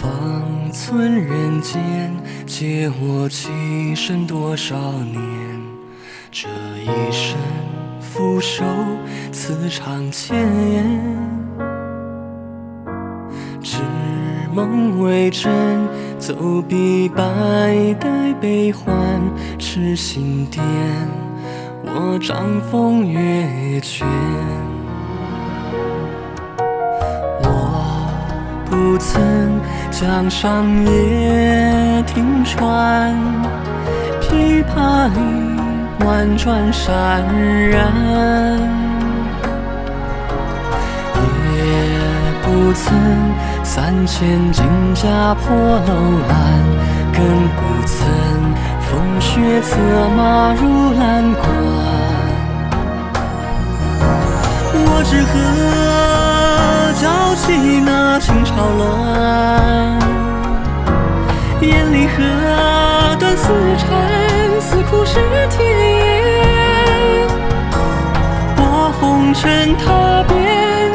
方寸人间，借我栖身多少年？这一生俯首此长剑，知梦为真，走笔百代悲欢，痴心癫，我掌风月卷。不曾江上夜听船，琵琶里婉转潸然。也不曾三千金甲破楼兰，更不曾风雪策马入蓝关。我只和。交起那清朝乱，眼里何断丝缠，似苦是天烟。我红尘踏遍，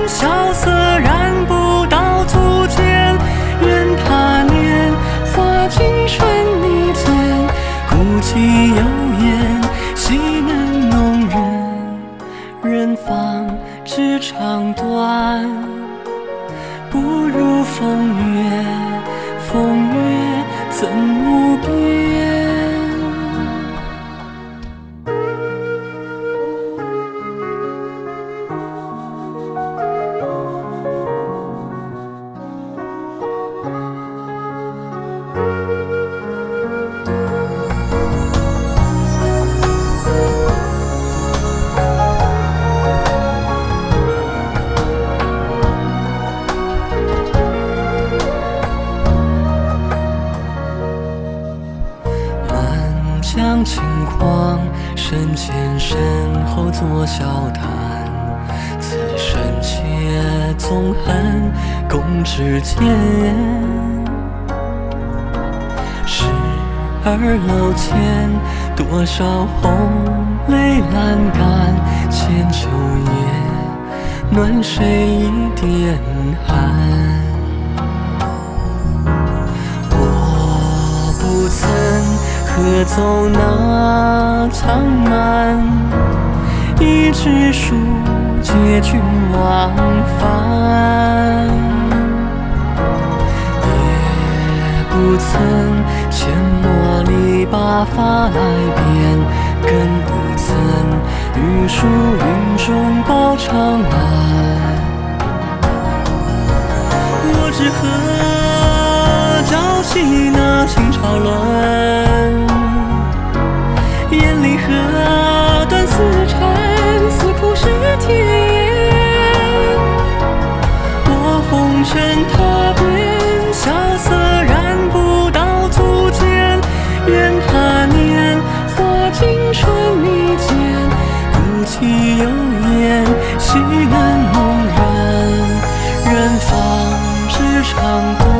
萧瑟染不到足见。愿他年华尽春泥间，孤寂有言，风月，风月怎轻狂，身前身后作笑谈。此生且纵横共指间。十二楼前，多少红泪阑干。千秋夜，暖谁一点寒？可走那长漫，一纸书借君往返，也不曾阡陌里把发来编，更不曾玉树云中报长安。我只合朝夕那清朝乱。身踏遍，萧瑟染不到足尖。愿他年华尽春泥间，孤寂幽咽，喜难梦然。远方之长。